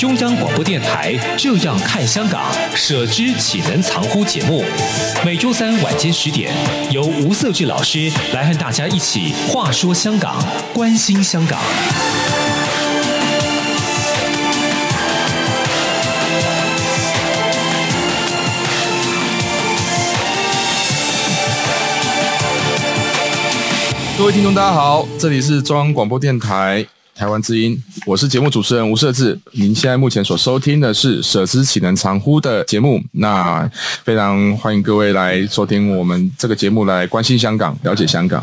中央广播电台《这样看香港》，舍之岂能藏乎节目，每周三晚间十点，由吴色志老师来和大家一起话说香港，关心香港。各位听众，大家好，这里是中央广播电台台湾之音，我是节目主持人吴社志。您现在目前所收听的是《舍之岂能藏乎》的节目，那非常欢迎各位来收听我们这个节目，来关心香港，了解香港。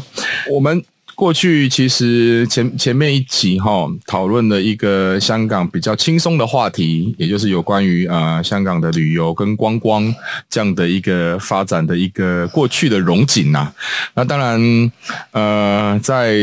我们。过去其实前前面一集哈讨论了一个香港比较轻松的话题，也就是有关于呃香港的旅游跟观光这样的一个发展的一个过去的荣景呐。那当然呃在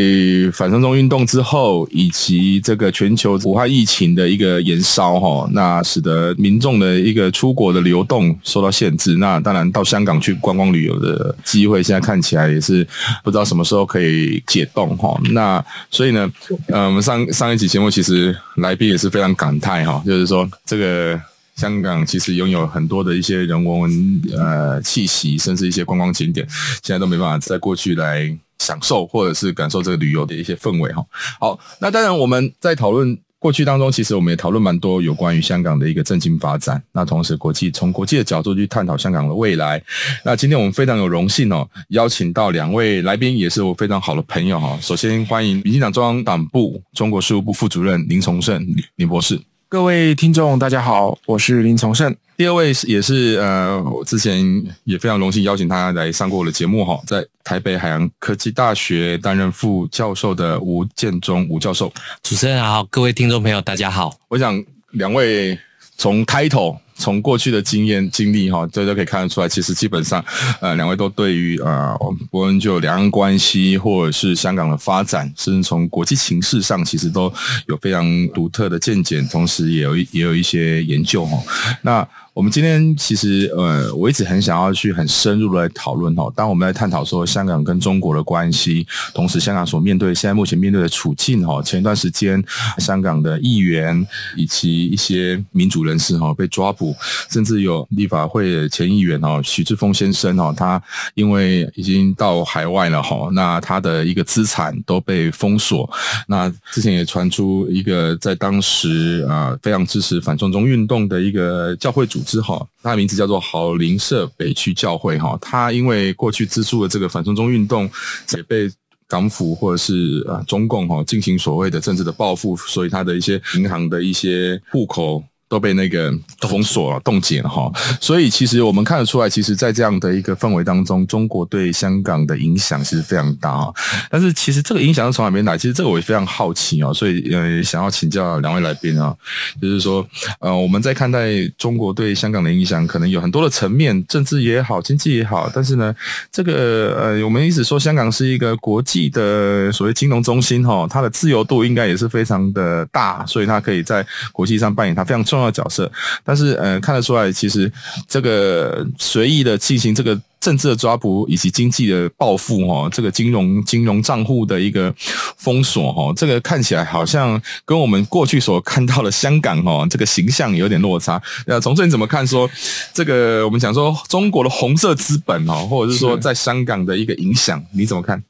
反送中运动之后，以及这个全球武汉疫情的一个延烧哈，那使得民众的一个出国的流动受到限制。那当然到香港去观光旅游的机会，现在看起来也是不知道什么时候可以解。动哈，那所以呢，呃，我们上上一期节目其实来宾也是非常感叹哈，就是说这个香港其实拥有很多的一些人文呃气息，甚至一些观光景点，现在都没办法在过去来享受或者是感受这个旅游的一些氛围哈。好，那当然我们在讨论。过去当中，其实我们也讨论蛮多有关于香港的一个政经发展。那同时，国际从国际的角度去探讨香港的未来。那今天我们非常有荣幸哦，邀请到两位来宾，也是我非常好的朋友哈。首先欢迎民进党中央党部中国事务部副主任林崇胜林博士。各位听众，大家好，我是林崇胜。第二位是也是呃，我之前也非常荣幸邀请他来上过我的节目哈，在台北海洋科技大学担任副教授的吴建中吴教授。主持人好，各位听众朋友大家好。我想两位从 title。从过去的经验经历哈，这都可以看得出来，其实基本上，呃，两位都对于呃，不论就两岸关系，或者是香港的发展，甚至从国际形势上，其实都有非常独特的见解，同时也有也有一些研究哈。那我们今天其实呃，我一直很想要去很深入的来讨论哈。当我们在探讨说香港跟中国的关系，同时香港所面对现在目前面对的处境哈，前一段时间香港的议员以及一些民主人士哈被抓捕，甚至有立法会前议员哈许志峰先生哈，他因为已经到海外了哈，那他的一个资产都被封锁。那之前也传出一个在当时啊非常支持反送中运动的一个教会主。之哈，他的名字叫做好灵社北区教会哈，他因为过去资助的这个反送中运动，也被港府或者是啊中共哈进行所谓的政治的报复，所以他的一些银行的一些户口。都被那个封锁了、冻结了哈，所以其实我们看得出来，其实，在这样的一个氛围当中，中国对香港的影响其实非常大。但是，其实这个影响是从哪边来？其实这个我也非常好奇哦，所以呃，想要请教两位来宾啊，就是说，呃，我们在看待中国对香港的影响，可能有很多的层面，政治也好，经济也好。但是呢，这个呃，我们一直说香港是一个国际的所谓金融中心哈，它的自由度应该也是非常的大，所以它可以在国际上扮演它非常重要的角色，但是呃，看得出来，其实这个随意的进行这个政治的抓捕以及经济的报复哦，这个金融金融账户的一个封锁哦，这个看起来好像跟我们过去所看到的香港哦这个形象有点落差。那从这你怎么看说这个我们讲说中国的红色资本哦，或者是说在香港的一个影响，你怎么看？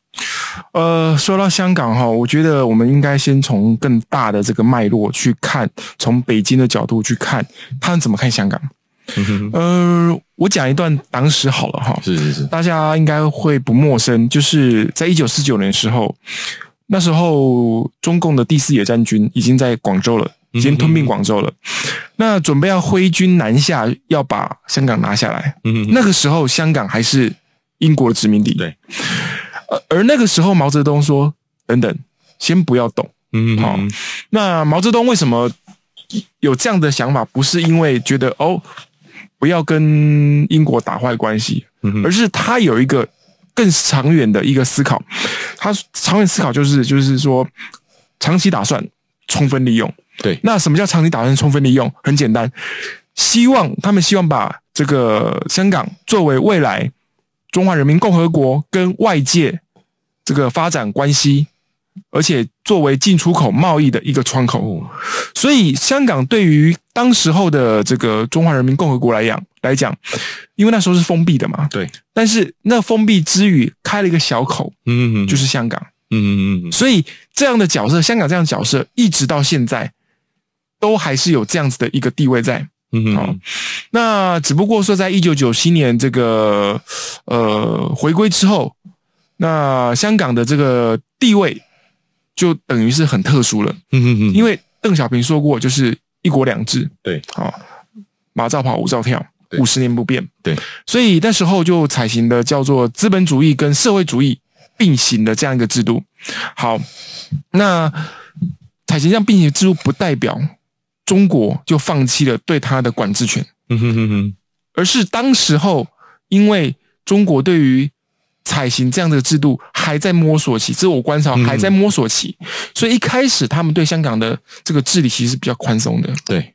呃，说到香港哈，我觉得我们应该先从更大的这个脉络去看，从北京的角度去看，他们怎么看香港。呃，我讲一段党史好了哈，是是是，大家应该会不陌生，就是在一九四九年的时候，那时候中共的第四野战军已经在广州了，已经吞并广州了，那准备要挥军南下，要把香港拿下来。那个时候香港还是英国的殖民地，对。而那个时候，毛泽东说：“等等，先不要动。”嗯，好。那毛泽东为什么有这样的想法，不是因为觉得哦，不要跟英国打坏关系，而是他有一个更长远的一个思考。他长远思考就是就是说，长期打算充分利用。对，那什么叫长期打算充分利用？很简单，希望他们希望把这个香港作为未来中华人民共和国跟外界这个发展关系。而且作为进出口贸易的一个窗口，所以香港对于当时候的这个中华人民共和国来讲来讲，因为那时候是封闭的嘛，对。但是那封闭之余开了一个小口，嗯嗯，就是香港，嗯嗯嗯。所以这样的角色，香港这样的角色，一直到现在都还是有这样子的一个地位在，嗯嗯。那只不过说，在一九九七年这个呃回归之后，那香港的这个地位。就等于是很特殊了，嗯嗯嗯，因为邓小平说过，就是一国两制，对，好，马照跑，舞照跳，五十年不变，对，所以那时候就采行的叫做资本主义跟社会主义并行的这样一个制度。好，那采行这样并行的制度，不代表中国就放弃了对它的管制权，嗯哼哼哼，而是当时候因为中国对于采行这样的制度还在摸索期，这是我观察还在摸索期，嗯、所以一开始他们对香港的这个治理其实是比较宽松的。对，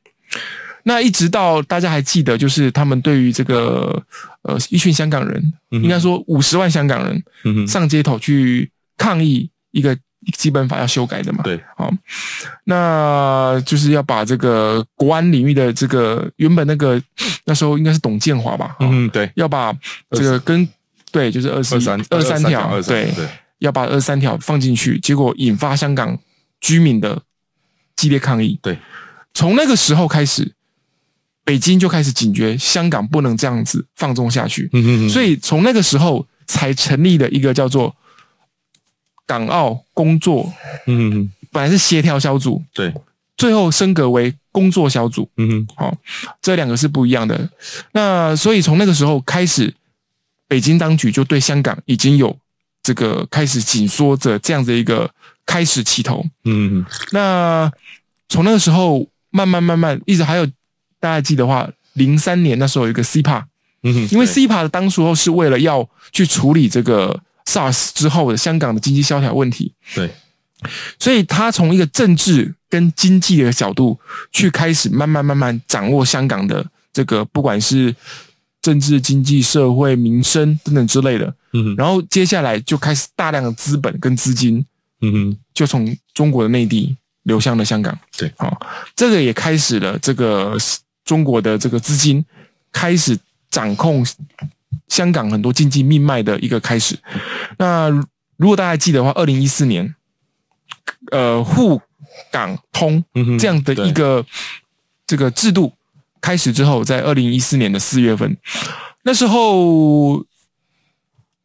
那一直到大家还记得，就是他们对于这个呃一群香港人，嗯、应该说五十万香港人，嗯、上街头去抗议一个基本法要修改的嘛。对，好，那就是要把这个国安领域的这个原本那个那时候应该是董建华吧？嗯，对，要把这个跟对，就是二十二三二三条，对，要把二三条放进去，结果引发香港居民的激烈抗议。对，从那个时候开始，北京就开始警觉，香港不能这样子放纵下去。嗯哼哼，所以从那个时候才成立了一个叫做港澳工作，嗯哼，本来是协调小组，对，最后升格为工作小组。嗯哼，好，这两个是不一样的。那所以从那个时候开始。北京当局就对香港已经有这个开始紧缩着这样的一个开始起头，嗯，那从那个时候慢慢慢慢一直还有大家记得的话，零三年那时候有一个 CEPA，嗯，因为 CEPA 的当时候是为了要去处理这个 SARS 之后的香港的经济萧条问题，对，所以他从一个政治跟经济的角度去开始慢慢慢慢掌握香港的这个不管是。政治、经济、社会、民生等等之类的，嗯哼，然后接下来就开始大量的资本跟资金，嗯哼，就从中国的内地流向了香港，对，好，这个也开始了这个中国的这个资金开始掌控香港很多经济命脉的一个开始。那如果大家记得的话，二零一四年，呃，沪港通这样的一个这个制度。开始之后，在二零一四年的四月份，那时候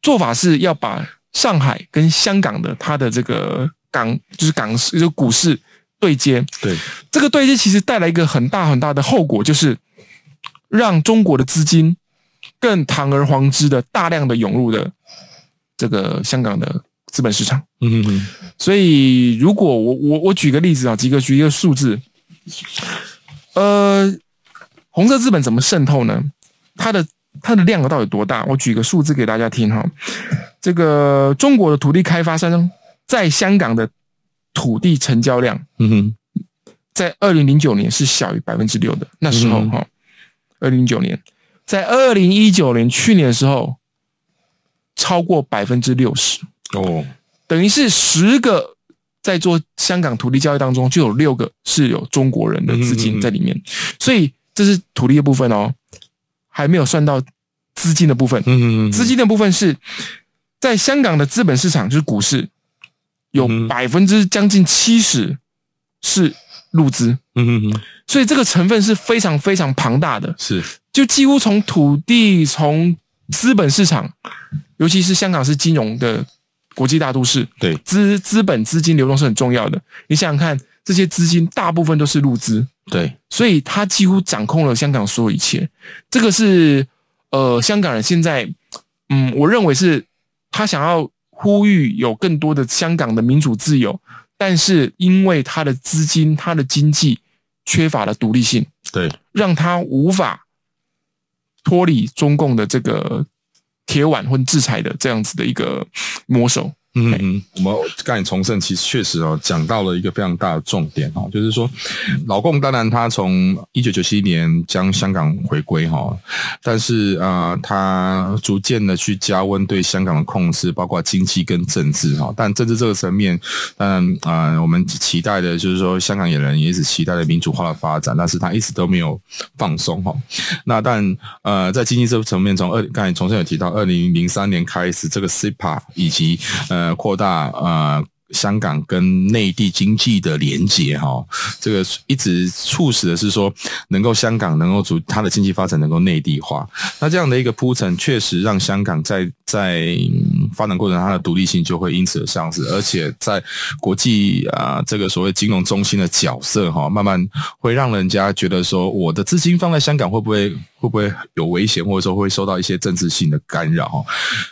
做法是要把上海跟香港的它的这个港，就是港市，就是股市对接。对，这个对接其实带来一个很大很大的后果，就是让中国的资金更堂而皇之的大量的涌入的这个香港的资本市场。嗯嗯嗯。所以，如果我我我举个例子啊，几个举一个数字，呃。红色资本怎么渗透呢？它的它的量到底有多大？我举个数字给大家听哈。这个中国的土地开发商在香港的土地成交量，嗯哼，在二零零九年是小于百分之六的。那时候哈，二零零九年，在二零一九年去年的时候，超过百分之六十哦，等于是十个在做香港土地交易当中，就有六个是有中国人的资金在里面，所以。这是土地的部分哦，还没有算到资金的部分。嗯嗯，资金的部分是在香港的资本市场，就是股市，有百分之将近七十是入资。嗯嗯，所以这个成分是非常非常庞大的。是，就几乎从土地、从资本市场，尤其是香港是金融的国际大都市，对，资资本资金流动是很重要的。你想想看，这些资金大部分都是入资。对，所以他几乎掌控了香港所有一切。这个是呃，香港人现在，嗯，我认为是他想要呼吁有更多的香港的民主自由，但是因为他的资金、他的经济缺乏了独立性，对，让他无法脱离中共的这个铁腕或制裁的这样子的一个 魔手。嗯嗯，我们刚才重申，其实确实哦，讲到了一个非常大的重点哦，就是说，老共当然他从一九九七年将香港回归哈，但是啊、呃，他逐渐的去加温对香港的控制，包括经济跟政治哈。但政治这个层面，嗯啊、呃，我们期待的就是说，香港人也一直期待的民主化的发展，但是他一直都没有放松哈。那但呃，在经济这个层面，从二刚才重申有提到，二零零三年开始这个 CEPA 以及呃。呃，扩大呃香港跟内地经济的连接哈，这个一直促使的是说，能够香港能够主它的经济发展能够内地化。那这样的一个铺陈，确实让香港在在发展过程它的独立性就会因此而丧失，而且在国际啊这个所谓金融中心的角色哈，慢慢会让人家觉得说，我的资金放在香港会不会会不会有危险，或者说会受到一些政治性的干扰？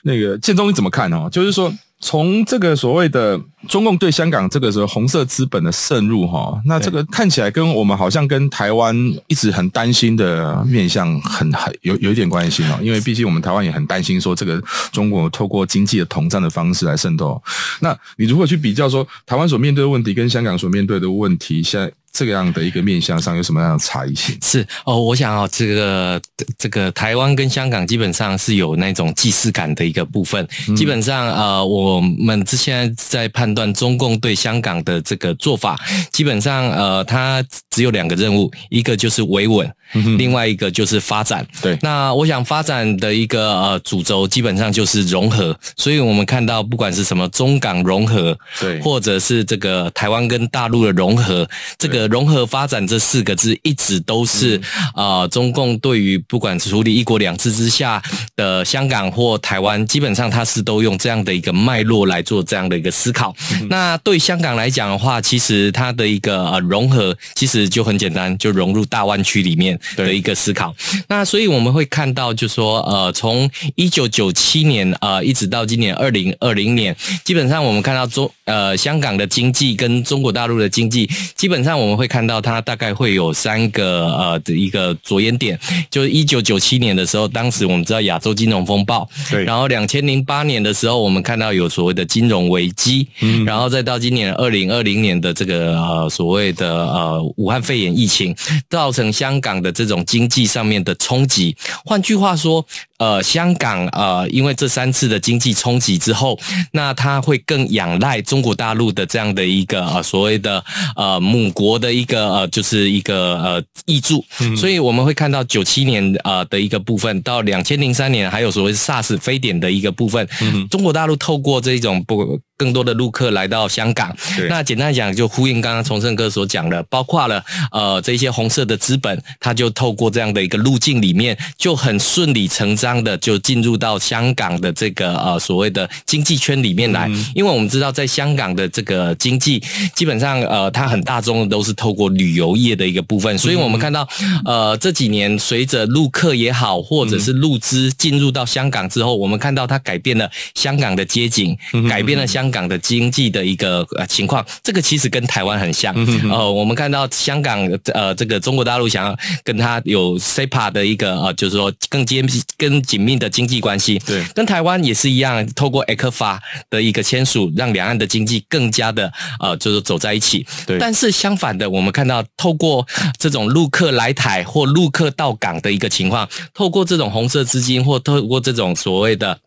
那个建中你怎么看呢？就是说。从这个所谓的中共对香港这个时候红色资本的渗入哈，那这个看起来跟我们好像跟台湾一直很担心的面向很很有有一点关系哦，因为毕竟我们台湾也很担心说这个中国透过经济的统战的方式来渗透。那你如果去比较说台湾所面对的问题跟香港所面对的问题，现在。这个样的一个面向上有什么样的差异性？是哦，我想哦，这个这个台湾跟香港基本上是有那种既视感的一个部分。嗯、基本上呃，我们之前在判断中共对香港的这个做法，基本上呃，它只有两个任务，一个就是维稳，嗯、另外一个就是发展。对，那我想发展的一个呃主轴基本上就是融合。所以我们看到不管是什么中港融合，对，或者是这个台湾跟大陆的融合，这个。融合发展这四个字一直都是啊、呃，中共对于不管处理一国两制之下的香港或台湾，基本上它是都用这样的一个脉络来做这样的一个思考。嗯、那对香港来讲的话，其实它的一个呃融合其实就很简单，就融入大湾区里面的一个思考。那所以我们会看到，就说呃，从一九九七年呃一直到今年二零二零年，基本上我们看到中呃香港的经济跟中国大陆的经济，基本上我们。会看到它大概会有三个呃的一个着眼点，就是一九九七年的时候，当时我们知道亚洲金融风暴，对，然后两千零八年的时候，我们看到有所谓的金融危机，嗯，然后再到今年二零二零年的这个呃所谓的呃武汉肺炎疫情，造成香港的这种经济上面的冲击。换句话说，呃，香港呃因为这三次的经济冲击之后，那它会更仰赖中国大陆的这样的一个呃所谓的呃母国。的一个呃，就是一个呃译注，所以我们会看到九七年呃的一个部分，到两千零三年还有所谓 SARS 非典的一个部分，中国大陆透过这种不。更多的陆客来到香港，那简单讲就呼应刚刚崇胜哥所讲的，包括了呃这些红色的资本，它就透过这样的一个路径里面，就很顺理成章的就进入到香港的这个呃所谓的经济圈里面来。因为我们知道，在香港的这个经济基本上呃它很大众的都是透过旅游业的一个部分，所以我们看到呃这几年随着陆客也好，或者是陆资进入到香港之后，我们看到它改变了香港的街景，改变了香。港的经济的一个呃情况，这个其实跟台湾很像。呃，我们看到香港呃这个中国大陆想要跟他有 SEPA 的一个呃，就是说更紧密、更紧密的经济关系。对，跟台湾也是一样，透过 ECFA 的一个签署，让两岸的经济更加的呃，就是走在一起。对，但是相反的，我们看到透过这种陆客来台或陆客到港的一个情况，透过这种红色资金或透过这种所谓的。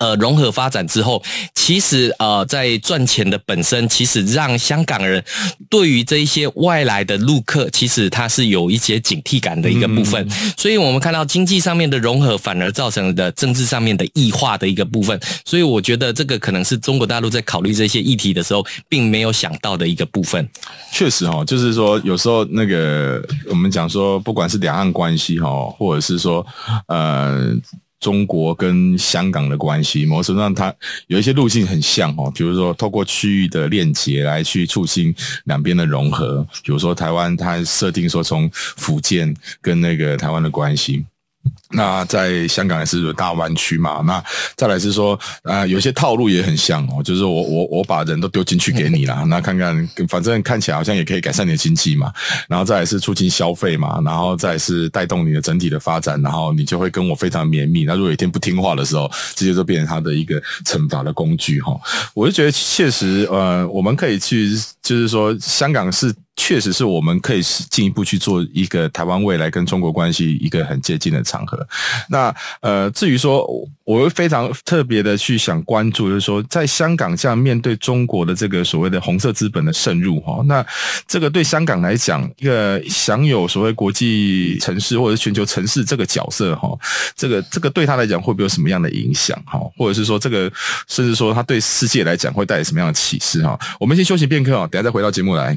呃，融合发展之后，其实呃，在赚钱的本身，其实让香港人对于这一些外来的陆客，其实他是有一些警惕感的一个部分。嗯、所以我们看到经济上面的融合，反而造成的政治上面的异化的一个部分。所以我觉得这个可能是中国大陆在考虑这些议题的时候，并没有想到的一个部分。确实哈，就是说有时候那个我们讲说，不管是两岸关系哈，或者是说呃。中国跟香港的关系，某种程度上它有一些路径很像哦，比如说透过区域的链接来去促进两边的融合，比如说台湾它设定说从福建跟那个台湾的关系。那在香港也是大湾区嘛，那再来是说，呃，有些套路也很像哦，就是我我我把人都丢进去给你了，那看看，反正看起来好像也可以改善你的经济嘛，然后再来是促进消费嘛，然后再来是带动你的整体的发展，然后你就会跟我非常绵密。那如果有一天不听话的时候，这些都变成他的一个惩罚的工具哈。我就觉得确实，呃，我们可以去，就是说，香港是。确实是我们可以进一步去做一个台湾未来跟中国关系一个很接近的场合。那呃，至于说，我会非常特别的去想关注，就是说，在香港这样面对中国的这个所谓的红色资本的渗入哈，那这个对香港来讲，一个享有所谓国际城市或者全球城市这个角色哈，这个这个对他来讲会不会有什么样的影响哈？或者是说，这个甚至说他对世界来讲会带来什么样的启示哈？我们先休息片刻啊，等下再回到节目来。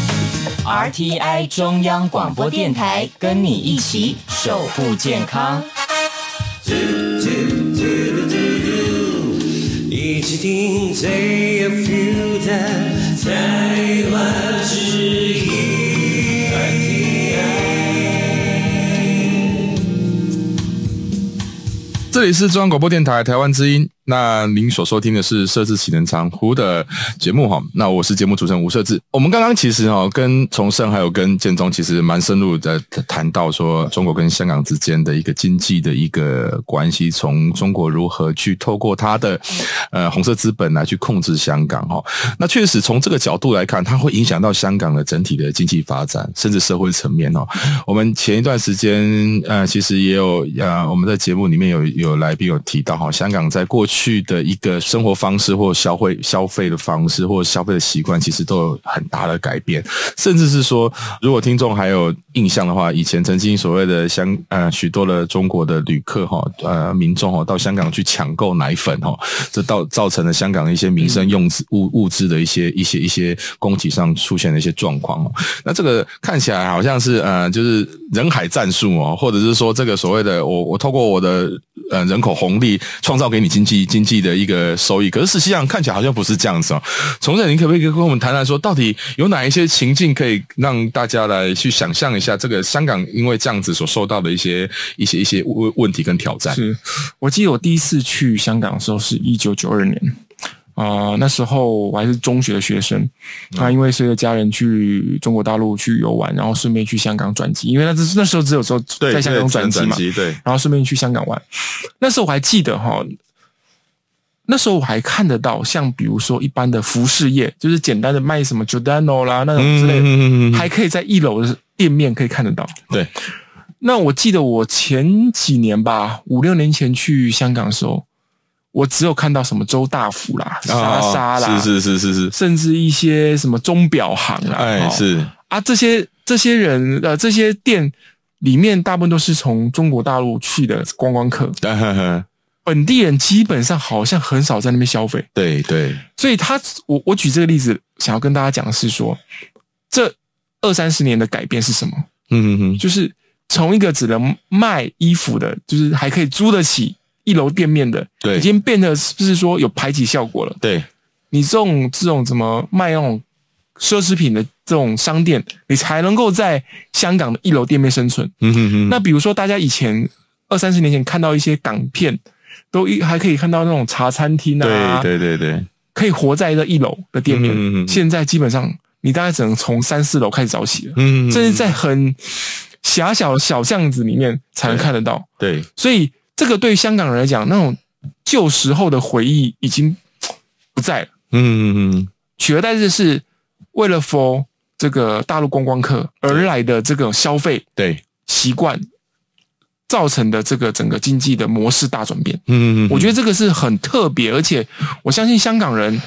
RTI 中央广播电台，跟你一起守护健康。一起听最 feel 的台湾之音。这里是中央广播电台台湾之音。那您所收听的是设置启能长胡的节目哈，那我是节目主持人吴设置。我们刚刚其实哈跟从胜还有跟建中其实蛮深入的谈到说中国跟香港之间的一个经济的一个关系，从中国如何去透过它的呃红色资本来去控制香港哈。那确实从这个角度来看，它会影响到香港的整体的经济发展，甚至社会层面哦。我们前一段时间呃其实也有呃我们在节目里面有有来宾有提到哈，香港在过去。去的一个生活方式，或消费消费的方式，或消费的习惯，其实都有很大的改变。甚至是说，如果听众还有印象的话，以前曾经所谓的香呃许多的中国的旅客哈呃民众哈到香港去抢购奶粉哈，这到造成了香港的一些民生用物物资的一些一些一些供给上出现了一些状况。那这个看起来好像是呃就是人海战术哦，或者是说这个所谓的我我透过我的呃人口红利创造给你经济。经济的一个收益，可是实际上看起来好像不是这样子哦。从这，您可不可以跟我们谈谈说，到底有哪一些情境可以让大家来去想象一下，这个香港因为这样子所受到的一些一些一些问问题跟挑战？是我记得我第一次去香港的时候是一九九二年啊、呃，那时候我还是中学的学生，那因为随着家人去中国大陆去游玩，然后顺便去香港转机，因为那是那时候只有时候在香港转机嘛，对，然后顺便去香港玩。那时候我还记得哈。那时候我还看得到，像比如说一般的服饰业，就是简单的卖什么 Giordano 啦那种之类的，嗯、还可以在一楼的店面可以看得到。对，那我记得我前几年吧，五六年前去香港的时候，我只有看到什么周大福啦、莎莎啦，是是是是是，甚至一些什么钟表行啦，哎是。啊，这些这些人呃，这些店里面大部分都是从中国大陆去的观光客。本地人基本上好像很少在那边消费，对对，所以他我我举这个例子，想要跟大家讲的是说，这二三十年的改变是什么？嗯嗯嗯，就是从一个只能卖衣服的，就是还可以租得起一楼店面的，对，已经变得是不是说有排挤效果了？对，你这种这种怎么卖那种奢侈品的这种商店，你才能够在香港的一楼店面生存。嗯哼哼，那比如说大家以前二三十年前看到一些港片。都一还可以看到那种茶餐厅啊，对对对对，可以活在这一楼的店面。嗯嗯，现在基本上你大概只能从三四楼开始找起了，嗯，甚至在很狭小的小巷子里面才能看得到。对，对，所以这个对香港人来讲，那种旧时候的回忆已经不在了。嗯嗯嗯，取而代之是为了 for 这个大陆观光客而来的这个消费对习惯。造成的这个整个经济的模式大转变，嗯嗯嗯，我觉得这个是很特别，而且我相信香港人，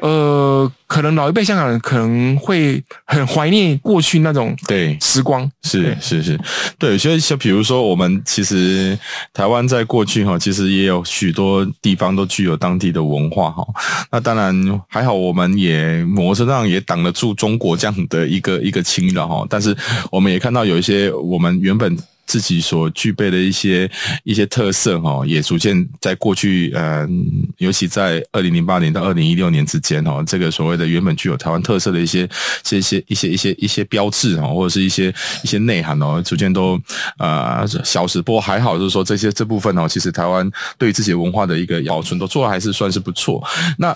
呃，可能老一辈香港人可能会很怀念过去那种对。时光，是是是，对，所以像比如说我们其实台湾在过去哈，其实也有许多地方都具有当地的文化哈，那当然还好，我们也某种程度上也挡得住中国这样的一个一个侵扰哈，但是我们也看到有一些我们原本。自己所具备的一些一些特色哈，也逐渐在过去，呃，尤其在二零零八年到二零一六年之间哈，这个所谓的原本具有台湾特色的一些这些一些一些一些标志哈，或者是一些一些内涵哦，逐渐都呃消失。不过还好，就是说这些这部分哦，其实台湾对于自己文化的一个保存都做的还是算是不错。那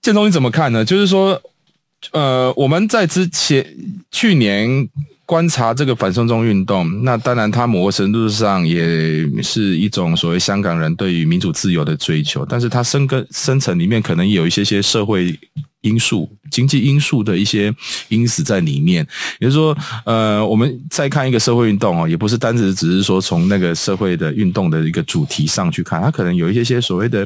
建中你怎么看呢？就是说，呃，我们在之前去年。观察这个反送中运动，那当然，它某个程度上也是一种所谓香港人对于民主自由的追求，但是它深根深层里面可能有一些些社会因素、经济因素的一些因子在里面。也就是说，呃，我们再看一个社会运动哦，也不是单只只是说从那个社会的运动的一个主题上去看，它可能有一些些所谓的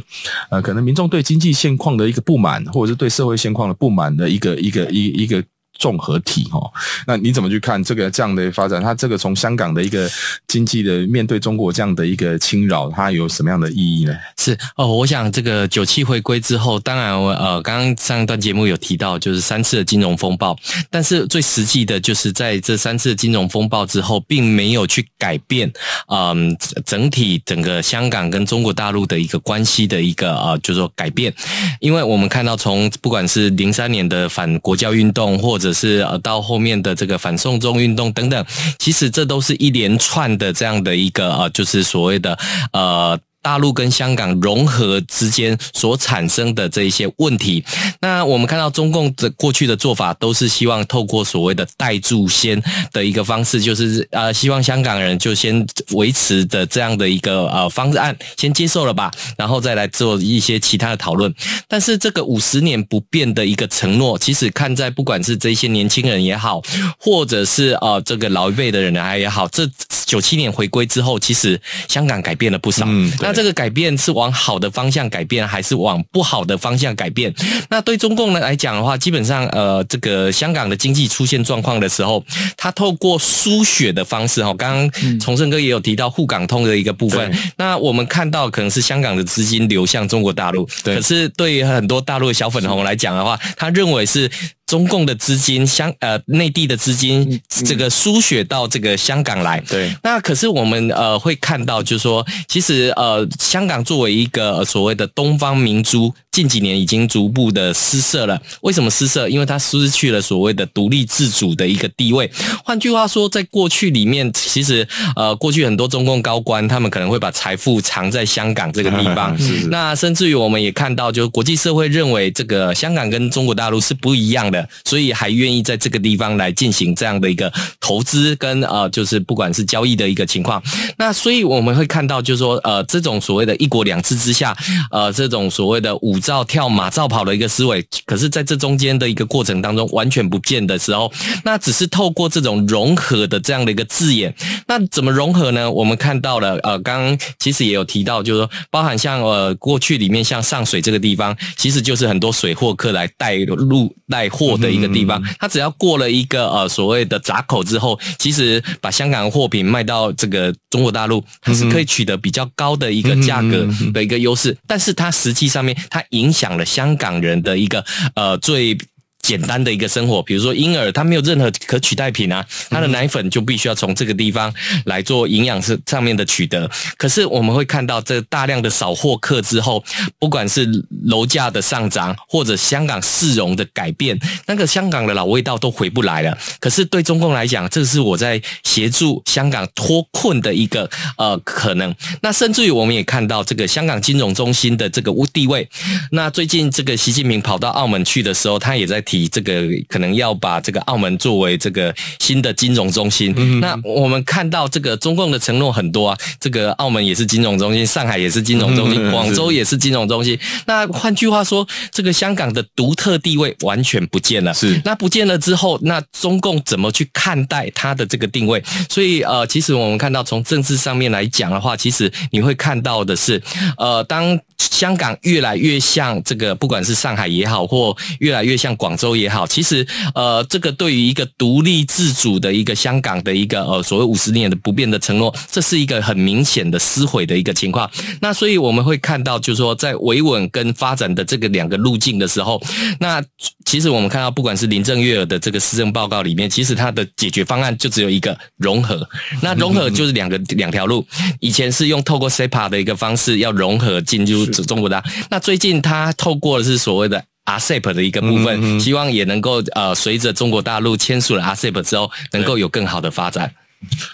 呃，可能民众对经济现况的一个不满，或者是对社会现况的不满的一个一个一一个。综合体哈，那你怎么去看这个这样的发展？它这个从香港的一个经济的面对中国这样的一个侵扰，它有什么样的意义呢？是哦，我想这个九七回归之后，当然呃，刚刚上一段节目有提到，就是三次的金融风暴，但是最实际的就是在这三次金融风暴之后，并没有去改变嗯、整体整个香港跟中国大陆的一个关系的一个呃，就是说改变，因为我们看到从不管是零三年的反国教运动，或者者是呃，到后面的这个反送中运动等等，其实这都是一连串的这样的一个呃，就是所谓的呃。大陆跟香港融合之间所产生的这一些问题，那我们看到中共的过去的做法都是希望透过所谓的代住先的一个方式，就是呃希望香港人就先维持的这样的一个呃方案先接受了吧，然后再来做一些其他的讨论。但是这个五十年不变的一个承诺，其实看在不管是这些年轻人也好，或者是呃这个老一辈的人啊也好，这九七年回归之后，其实香港改变了不少。嗯，这个改变是往好的方向改变，还是往不好的方向改变？那对中共呢来讲的话，基本上，呃，这个香港的经济出现状况的时候，他透过输血的方式，哈，刚刚崇盛哥也有提到沪港通的一个部分。那我们看到可能是香港的资金流向中国大陆，可是对于很多大陆的小粉红来讲的话，他认为是。中共的资金，香呃内地的资金，这个输血到这个香港来。对，那可是我们呃会看到，就是说，其实呃香港作为一个所谓的东方明珠，近几年已经逐步的失色了。为什么失色？因为它失去了所谓的独立自主的一个地位。换句话说，在过去里面，其实呃过去很多中共高官，他们可能会把财富藏在香港这个地方。是是。那甚至于我们也看到，就是国际社会认为这个香港跟中国大陆是不一样的。所以还愿意在这个地方来进行这样的一个投资跟呃，就是不管是交易的一个情况。那所以我们会看到，就是说呃，这种所谓的一国两制之下，呃，这种所谓的舞照跳马照跑的一个思维，可是在这中间的一个过程当中完全不见的时候，那只是透过这种融合的这样的一个字眼。那怎么融合呢？我们看到了呃，刚刚其实也有提到，就是说包含像呃过去里面像上水这个地方，其实就是很多水货客来带路带货。的一个地方，他只要过了一个呃所谓的闸口之后，其实把香港货品卖到这个中国大陆，它是可以取得比较高的一个价格的一个优势，但是它实际上面它影响了香港人的一个呃最。简单的一个生活，比如说婴儿，他没有任何可取代品啊，他的奶粉就必须要从这个地方来做营养是上面的取得。可是我们会看到，这大量的扫货客之后，不管是楼价的上涨，或者香港市容的改变，那个香港的老味道都回不来了。可是对中共来讲，这是我在协助香港脱困的一个呃可能。那甚至于我们也看到，这个香港金融中心的这个地位。那最近这个习近平跑到澳门去的时候，他也在提。提这个可能要把这个澳门作为这个新的金融中心。嗯、那我们看到这个中共的承诺很多啊，这个澳门也是金融中心，上海也是金融中心，广州也是金融中心。那换句话说，这个香港的独特地位完全不见了。是，那不见了之后，那中共怎么去看待它的这个定位？所以呃，其实我们看到从政治上面来讲的话，其实你会看到的是，呃，当香港越来越像这个，不管是上海也好，或越来越像广州也好，其实呃，这个对于一个独立自主的一个香港的一个呃所谓五十年的不变的承诺，这是一个很明显的撕毁的一个情况。那所以我们会看到，就是说在维稳跟发展的这个两个路径的时候，那其实我们看到，不管是林郑月娥的这个施政报告里面，其实它的解决方案就只有一个融合。那融合就是两个两条路，以前是用透过 SEPA 的一个方式要融合进入中国大陆，那最近他透过的是所谓的 RCEP 的一个部分，希望也能够呃随着中国大陆签署了 RCEP 之后，能够有更好的发展。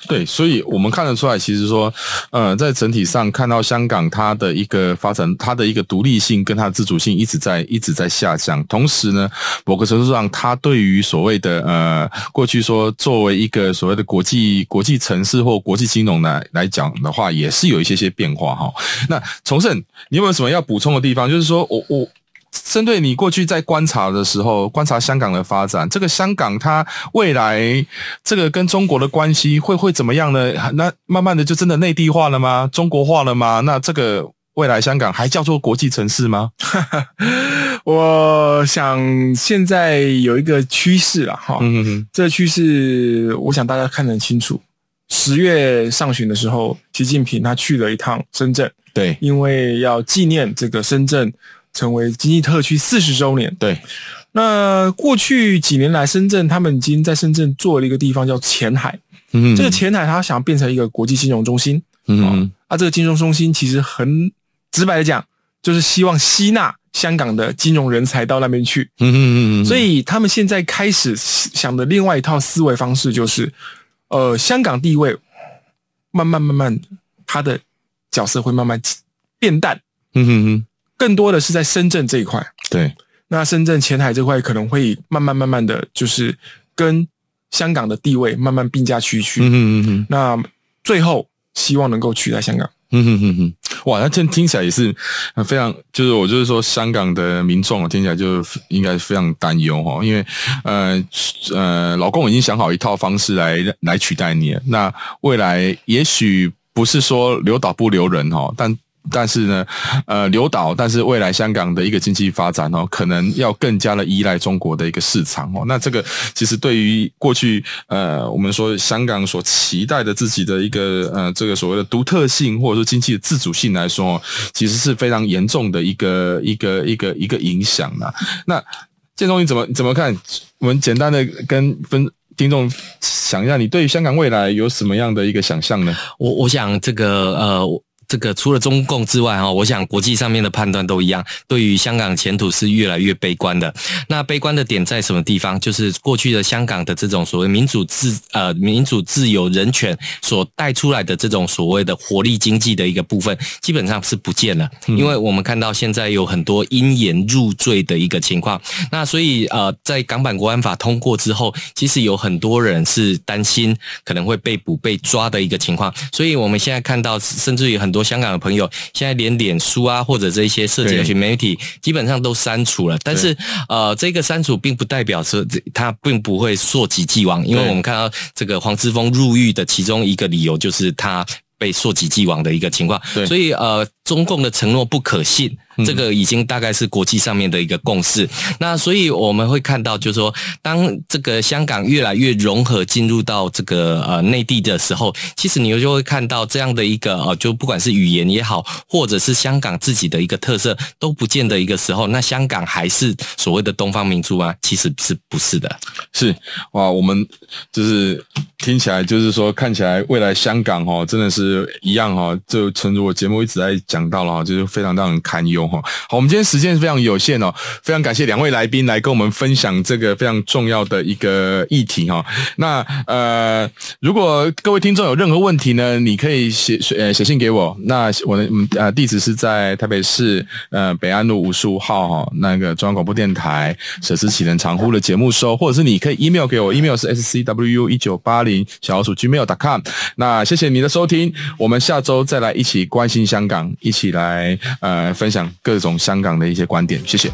对，所以我们看得出来，其实说，呃，在整体上看到香港它的一个发展，它的一个独立性跟它的自主性一直在一直在下降。同时呢，某个程度上，它对于所谓的呃，过去说作为一个所谓的国际国际城市或国际金融来来讲的话，也是有一些些变化哈。那崇圣，你有没有什么要补充的地方？就是说我我。针对你过去在观察的时候，观察香港的发展，这个香港它未来这个跟中国的关系会会怎么样呢？那慢慢的就真的内地化了吗？中国化了吗？那这个未来香港还叫做国际城市吗？我想现在有一个趋势了哈，嗯哼，这个趋势我想大家看得很清楚。十月上旬的时候，习近平他去了一趟深圳，对，因为要纪念这个深圳。成为经济特区四十周年，对。那过去几年来，深圳他们已经在深圳做了一个地方叫前海，嗯，这个前海他想要变成一个国际金融中心，嗯，啊，这个金融中心其实很直白的讲，就是希望吸纳香港的金融人才到那边去，嗯嗯嗯，所以他们现在开始想的另外一套思维方式就是，呃，香港地位慢慢慢慢，它的角色会慢慢变淡，嗯哼哼。更多的是在深圳这一块，对。那深圳前海这块可能会慢慢慢慢的就是跟香港的地位慢慢并驾齐驱。嗯嗯嗯。那最后希望能够取代香港。嗯哼哼哼。哇，那这听起来也是非常，就是我就是说，香港的民众听起来就应该非常担忧哈，因为呃呃，老公已经想好一套方式来来取代你了。那未来也许不是说留岛不留人哈，但。但是呢，呃，留岛，但是未来香港的一个经济发展哦，可能要更加的依赖中国的一个市场哦。那这个其实对于过去呃，我们说香港所期待的自己的一个呃，这个所谓的独特性或者说经济的自主性来说，其实是非常严重的一个一个一个一个影响的。那建忠你怎么怎么看？我们简单的跟分听众想一下，你对于香港未来有什么样的一个想象呢？我我想这个呃。这个除了中共之外，哈，我想国际上面的判断都一样，对于香港前途是越来越悲观的。那悲观的点在什么地方？就是过去的香港的这种所谓民主自呃民主自由人权所带出来的这种所谓的活力经济的一个部分，基本上是不见了。因为我们看到现在有很多因言入罪的一个情况。那所以呃，在港版国安法通过之后，其实有很多人是担心可能会被捕被抓的一个情况。所以我们现在看到，甚至于很多。香港的朋友现在连脸书啊，或者这些社交媒体基本上都删除了。但是呃，这个删除并不代表说他并不会溯及既往，因为我们看到这个黄之锋入狱的其中一个理由就是他被溯及既往的一个情况。所以呃。中共的承诺不可信，这个已经大概是国际上面的一个共识。那所以我们会看到，就是说，当这个香港越来越融合进入到这个呃内地的时候，其实你就会看到这样的一个呃，就不管是语言也好，或者是香港自己的一个特色都不见的一个时候，那香港还是所谓的东方明珠吗？其实是不是的？是哇，我们就是听起来就是说，看起来未来香港哦，真的是一样哈，就正如我节目一直在讲。讲到了，就是非常让人堪忧哈。好，我们今天时间是非常有限哦，非常感谢两位来宾来跟我们分享这个非常重要的一个议题哈。那呃，如果各位听众有任何问题呢，你可以写呃写信给我。那我的呃地址是在台北市呃北安路五十五号哈，那个中央广播电台舍之启人长呼的节目收，或者是你可以 email 给我，email 是 scwu 一九八零小老鼠 gmail.com。那谢谢你的收听，我们下周再来一起关心香港，一起来呃分享各种香港的一些观点，谢谢。